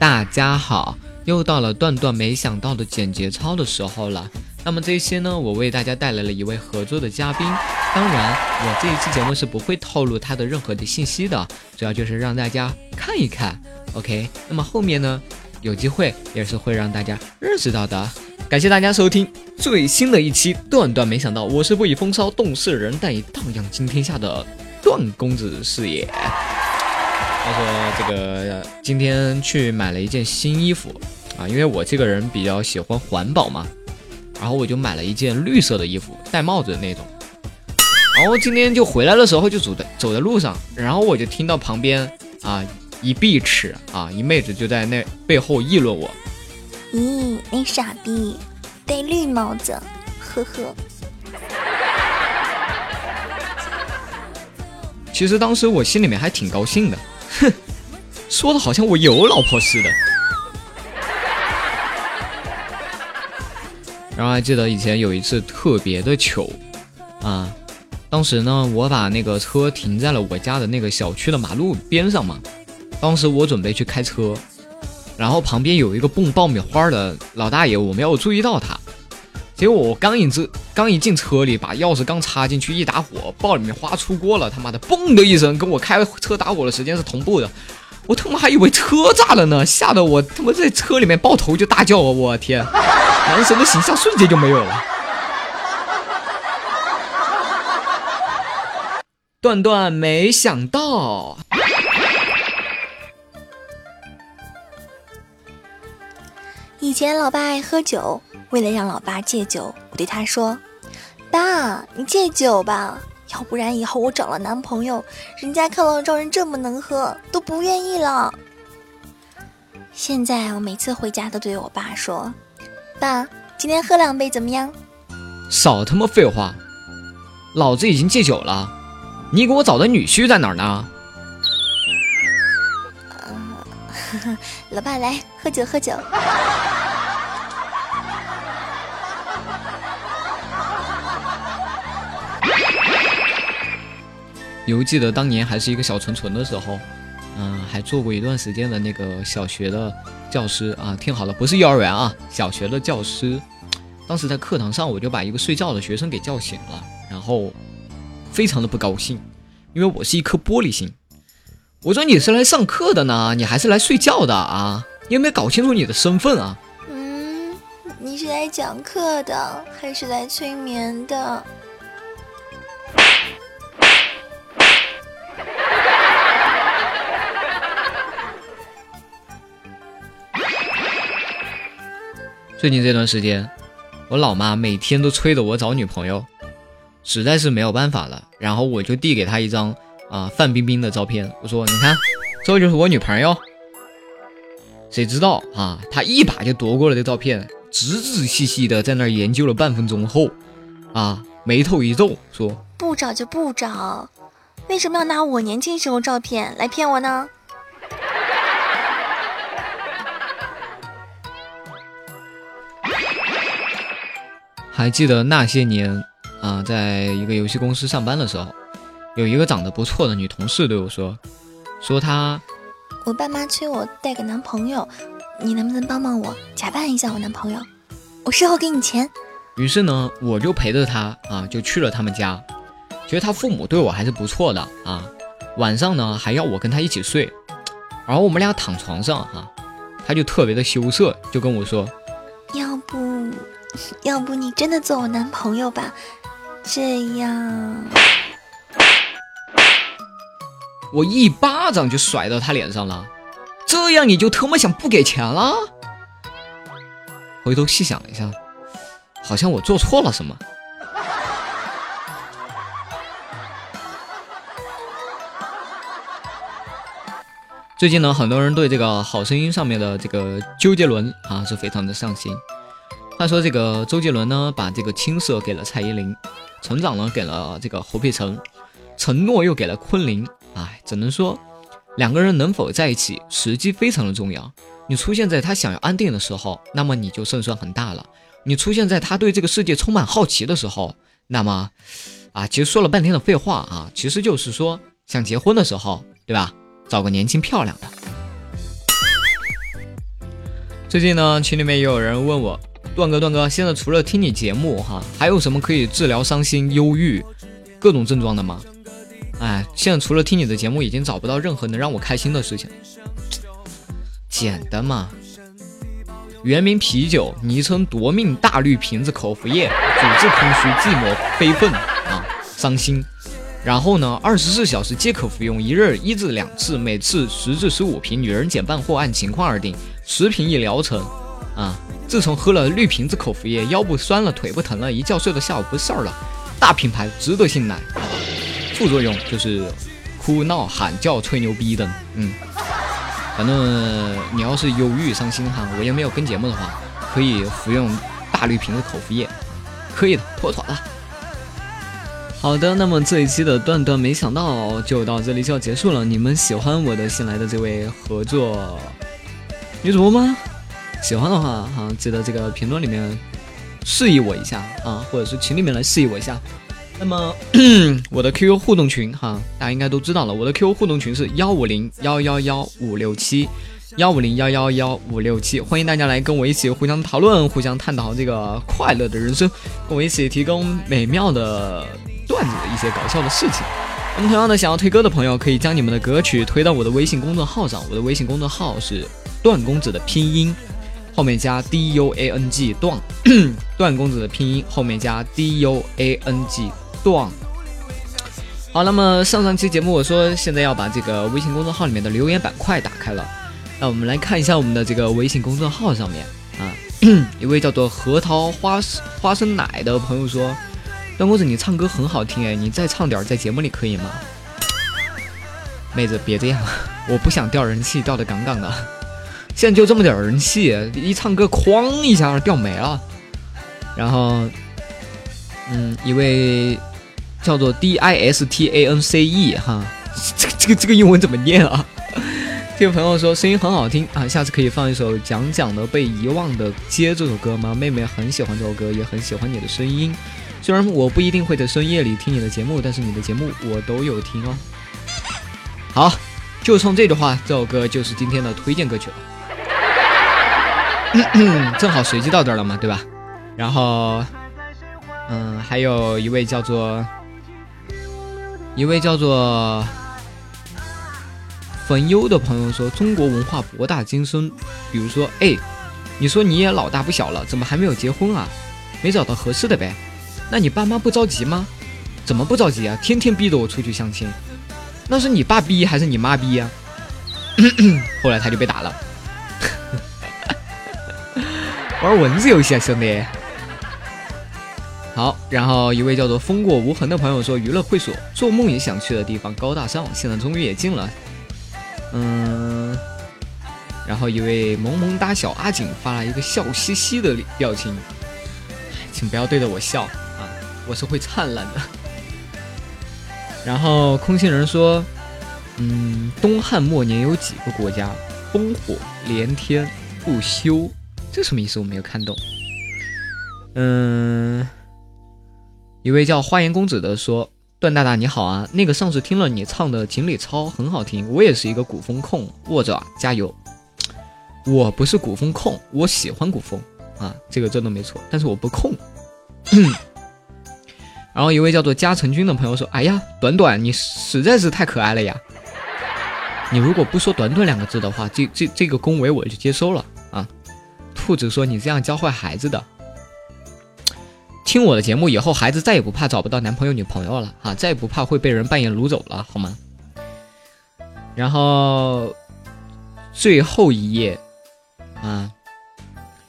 大家好，又到了段段没想到的简节操的时候了。那么这些呢，我为大家带来了一位合作的嘉宾。当然，我这一期节目是不会透露他的任何的信息的，主要就是让大家看一看。OK，那么后面呢，有机会也是会让大家认识到的。感谢大家收听最新的一期段段没想到，我是不以风骚动世人，但以荡漾惊天下的段公子是也。他说这个今天去买了一件新衣服啊，因为我这个人比较喜欢环保嘛。然后我就买了一件绿色的衣服，戴帽子的那种。然后今天就回来的时候就走在走在路上，然后我就听到旁边啊一碧池啊一妹子就在那背后议论我。咦，那傻逼戴绿帽子，呵呵。其实当时我心里面还挺高兴的，哼，说的好像我有老婆似的。然后还记得以前有一次特别的糗，啊，当时呢我把那个车停在了我家的那个小区的马路边上嘛，当时我准备去开车，然后旁边有一个蹦爆米花的老大爷，我没有注意到他，结果我刚一这刚一进车里，把钥匙刚插进去一打火，爆米花出锅了，他妈的嘣的一声，跟我开车打火的时间是同步的。我他妈还以为车炸了呢，吓得我他妈在车里面抱头就大叫啊！我天，男神的形象瞬间就没有了。段段没想到，以前老爸爱喝酒，为了让老爸戒酒，我对他说：“爸，你戒酒吧。”要不然以后我找了男朋友，人家看到赵人这么能喝，都不愿意了。现在我每次回家都对我爸说：“爸，今天喝两杯怎么样？”少他妈废话，老子已经戒酒了，你给我找的女婿在哪儿呢？老爸来喝酒喝酒。犹记得当年还是一个小纯纯的时候，嗯，还做过一段时间的那个小学的教师啊。听好了，不是幼儿园啊，小学的教师。当时在课堂上，我就把一个睡觉的学生给叫醒了，然后非常的不高兴，因为我是一颗玻璃心。我说你是来上课的呢，你还是来睡觉的啊？你有没有搞清楚你的身份啊？嗯，你是来讲课的，还是来催眠的？最近这段时间，我老妈每天都催着我找女朋友，实在是没有办法了。然后我就递给她一张啊范冰冰的照片，我说：“你看，这就是我女朋友。”谁知道啊，她一把就夺过了这照片，仔仔细细的在那儿研究了半分钟后，啊，眉头一皱，说：“不找就不找，为什么要拿我年轻时候照片来骗我呢？”还记得那些年啊，在一个游戏公司上班的时候，有一个长得不错的女同事对我说：“说她，我爸妈催我带个男朋友，你能不能帮帮我，假扮一下我男朋友？我事后给你钱。”于是呢，我就陪着她啊，就去了他们家。觉得他父母对我还是不错的啊，晚上呢还要我跟他一起睡，然后我们俩躺床上哈，他就特别的羞涩，就跟我说：“要不。”要不你真的做我男朋友吧？这样，我一巴掌就甩到他脸上了。这样你就特么想不给钱了？回头细想一下，好像我做错了什么。最近呢，很多人对这个《好声音》上面的这个周杰伦啊是非常的上心。他说：“这个周杰伦呢，把这个青涩给了蔡依林，成长呢给了这个侯佩岑，承诺又给了昆凌。哎，只能说，两个人能否在一起，时机非常的重要。你出现在他想要安定的时候，那么你就胜算很大了；你出现在他对这个世界充满好奇的时候，那么，啊，其实说了半天的废话啊，其实就是说，想结婚的时候，对吧？找个年轻漂亮的。”最近呢，群里面也有人问我，段哥，段哥，现在除了听你节目哈，还有什么可以治疗伤心、忧郁各种症状的吗？哎，现在除了听你的节目，已经找不到任何能让我开心的事情。简单嘛，原名啤酒，昵称夺命大绿瓶子口服液，主治空虚、寂寞、悲愤啊，伤心。然后呢，二十四小时皆可服用，一日一至两次，每次十至十五瓶，女人减半或按情况而定，十瓶一疗程。啊，自从喝了绿瓶子口服液，腰部酸了，腿不疼了，一觉睡到下午不事儿了。大品牌，值得信赖。副作用就是哭闹、喊叫、吹牛逼的。嗯，反正你要是忧郁、伤心哈，我也没有跟节目的话，可以服用大绿瓶子口服液，可以的，妥妥的。好的，那么这一期的段段没想到就到这里就要结束了。你们喜欢我的新来的这位合作女主播吗？喜欢的话哈，记得这个评论里面示意我一下啊，或者是群里面来示意我一下。那么 我的 QQ 互动群哈，大家应该都知道了，我的 QQ 互动群是幺五零幺幺幺五六七幺五零幺幺幺五六七，欢迎大家来跟我一起互相讨论，互相探讨这个快乐的人生，跟我一起提供美妙的。段子一些搞笑的事情。那么同样的，想要推歌的朋友，可以将你们的歌曲推到我的微信公众号上。我的微信公众号是段公子的拼音，后面加 D U A N G 段，段公子的拼音后面加 D U A N G 段。好，那么上上期节目我说现在要把这个微信公众号里面的留言板块打开了，那我们来看一下我们的这个微信公众号上面啊，一位叫做核桃花花生奶的朋友说。段公子，你唱歌很好听哎，你再唱点在节目里可以吗？妹子别这样，我不想掉人气，掉的杠杠的。现在就这么点人气，一唱歌哐一下掉没了。然后，嗯，一位叫做 D I S T A N C E 哈，这个这个这个英文怎么念啊？这位朋友说声音很好听啊，下次可以放一首讲讲的被遗忘的街这首歌吗？妹妹很喜欢这首歌，也很喜欢你的声音。虽然我不一定会在深夜里听你的节目，但是你的节目我都有听哦。好，就冲这句话，这首歌就是今天的推荐歌曲了。正好随机到这儿了嘛，对吧？然后，嗯，还有一位叫做一位叫做冯优的朋友说：“中国文化博大精深，比如说，哎，你说你也老大不小了，怎么还没有结婚啊？没找到合适的呗？”那你爸妈不着急吗？怎么不着急啊？天天逼着我出去相亲，那是你爸逼还是你妈逼呀？后来他就被打了。玩文字游戏啊，兄弟。好，然后一位叫做风过无痕的朋友说：“娱乐会所，做梦也想去的地方，高大上，现在终于也进了。”嗯。然后一位萌萌哒小阿锦发了一个笑嘻嘻的表情，请不要对着我笑啊。我是会灿烂的。然后空心人说：“嗯，东汉末年有几个国家烽火连天不休？这什么意思？我没有看懂。”嗯，一位叫花颜公子的说：“段大大你好啊，那个上次听了你唱的《锦鲤抄》很好听，我也是一个古风控，握着啊，加油！我不是古风控，我喜欢古风啊，这个真的没错，但是我不控。”然后一位叫做嘉成君的朋友说：“哎呀，短短你实在是太可爱了呀！你如果不说短短两个字的话，这这这个恭维我就接收了啊。”兔子说：“你这样教坏孩子的，听我的节目以后，孩子再也不怕找不到男朋友女朋友了啊，再也不怕会被人半夜掳走了，好吗？”然后最后一页啊。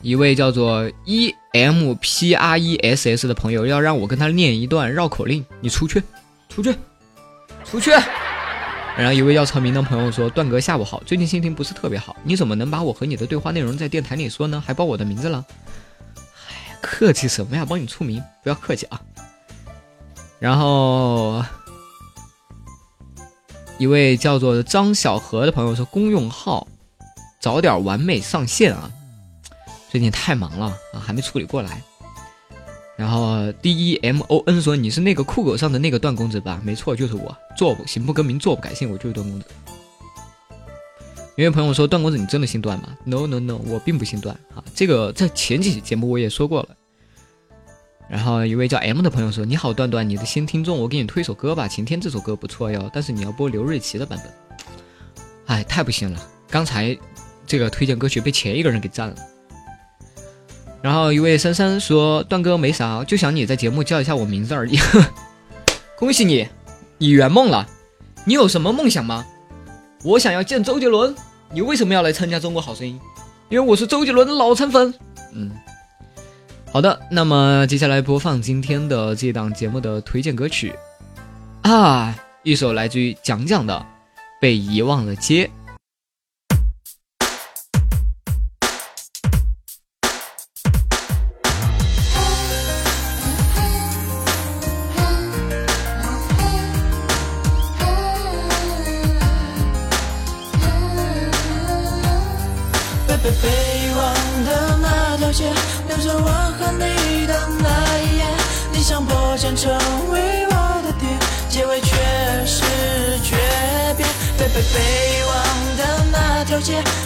一位叫做 E M P R E S S 的朋友要让我跟他念一段绕口令，你出去，出去，出去。然后一位要成名的朋友说：“段哥下午好，最近心情不是特别好，你怎么能把我和你的对话内容在电台里说呢？还报我的名字了？哎，客气什么呀？帮你出名，不要客气啊。”然后一位叫做张小何的朋友说：“公用号，早点完美上线啊。”最近太忙了啊，还没处理过来。然后 D E M O N 说：“你是那个酷狗上的那个段公子吧？”没错，就是我。做不行不更名，做不改姓，我就是段公子。有位朋友说：“段公子，你真的姓段吗？”No No No，我并不姓段啊。这个在前几期节目我也说过了。然后一位叫 M 的朋友说：“你好，段段，你的新听众，我给你推首歌吧，《晴天》这首歌不错哟，但是你要播刘瑞琦的版本。”哎，太不行了，刚才这个推荐歌曲被前一个人给占了。然后一位珊珊说：“段哥没啥，就想你在节目叫一下我名字而已。”恭喜你，你圆梦了。你有什么梦想吗？我想要见周杰伦。你为什么要来参加《中国好声音》？因为我是周杰伦的老残粉。嗯，好的，那么接下来播放今天的这档节目的推荐歌曲啊，一首来自于蒋蒋的《被遗忘的街》。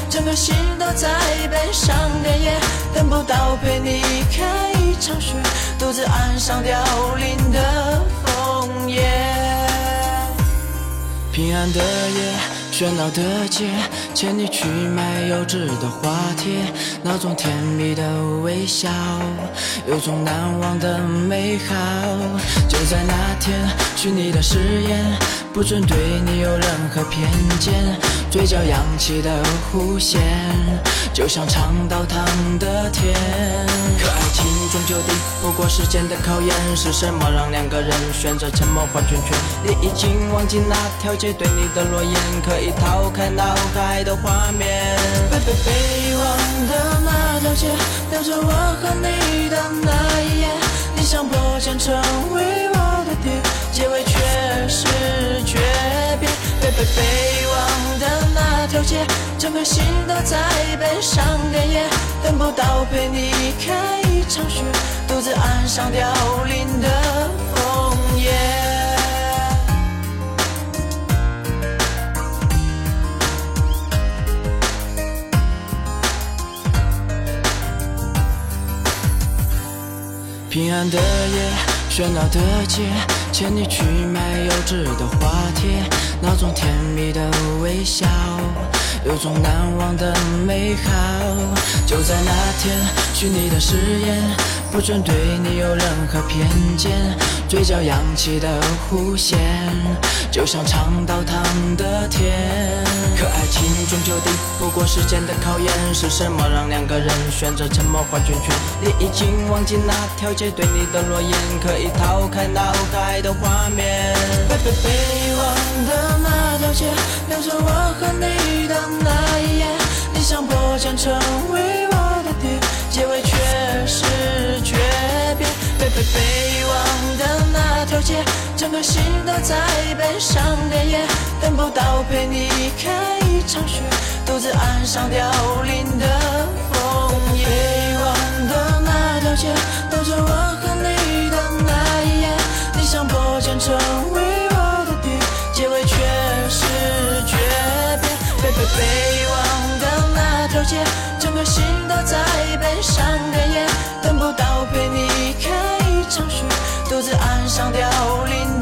整颗心都在悲伤的夜，等不到陪你看一场雪，独自岸上凋零的枫叶。平安的夜。喧闹的街，牵你去买优质的花贴，那种甜蜜的微笑，有种难忘的美好。就在那天，许你的誓言，不准对你有任何偏见，嘴角扬起的弧线，就像尝到糖的甜。可爱情终究敌不过时间的考验，是什么让两个人选择沉默画圈圈？你已经忘记那条街对你的诺言，可以。逃开脑海的画面，被被被忘的那条街，留着我和你的那一夜。你想破茧成为我的蝶，结尾却是诀别。被被被忘的那条街，整颗心都在悲伤连夜，等不到陪你看场雪，独自岸上凋零的枫叶。平安的夜，喧闹的街，牵你去买幼稚的花贴，那种甜蜜的微笑，有种难忘的美好。就在那天，许你的誓言，不准对你有任何偏见，嘴角扬起的弧线，就像尝到糖的甜。可爱情终究抵不过时间的考验，是什么让两个人选择沉默画圈圈？你已经忘记那条街对你的诺言，可以逃开脑海的画面。被被被遗忘的那条街，留着我和你的那一夜。你想破茧成为整个心都在悲伤连夜，等不到陪你看一场雪，独自岸上凋零的枫叶。遗忘的那条街，留着我和你的那一夜。你想破茧成为我的蝶，结尾却是诀别。被被被忘的那条街，整个心都在悲伤连夜。等不到陪你看一场雪，独自岸上凋零。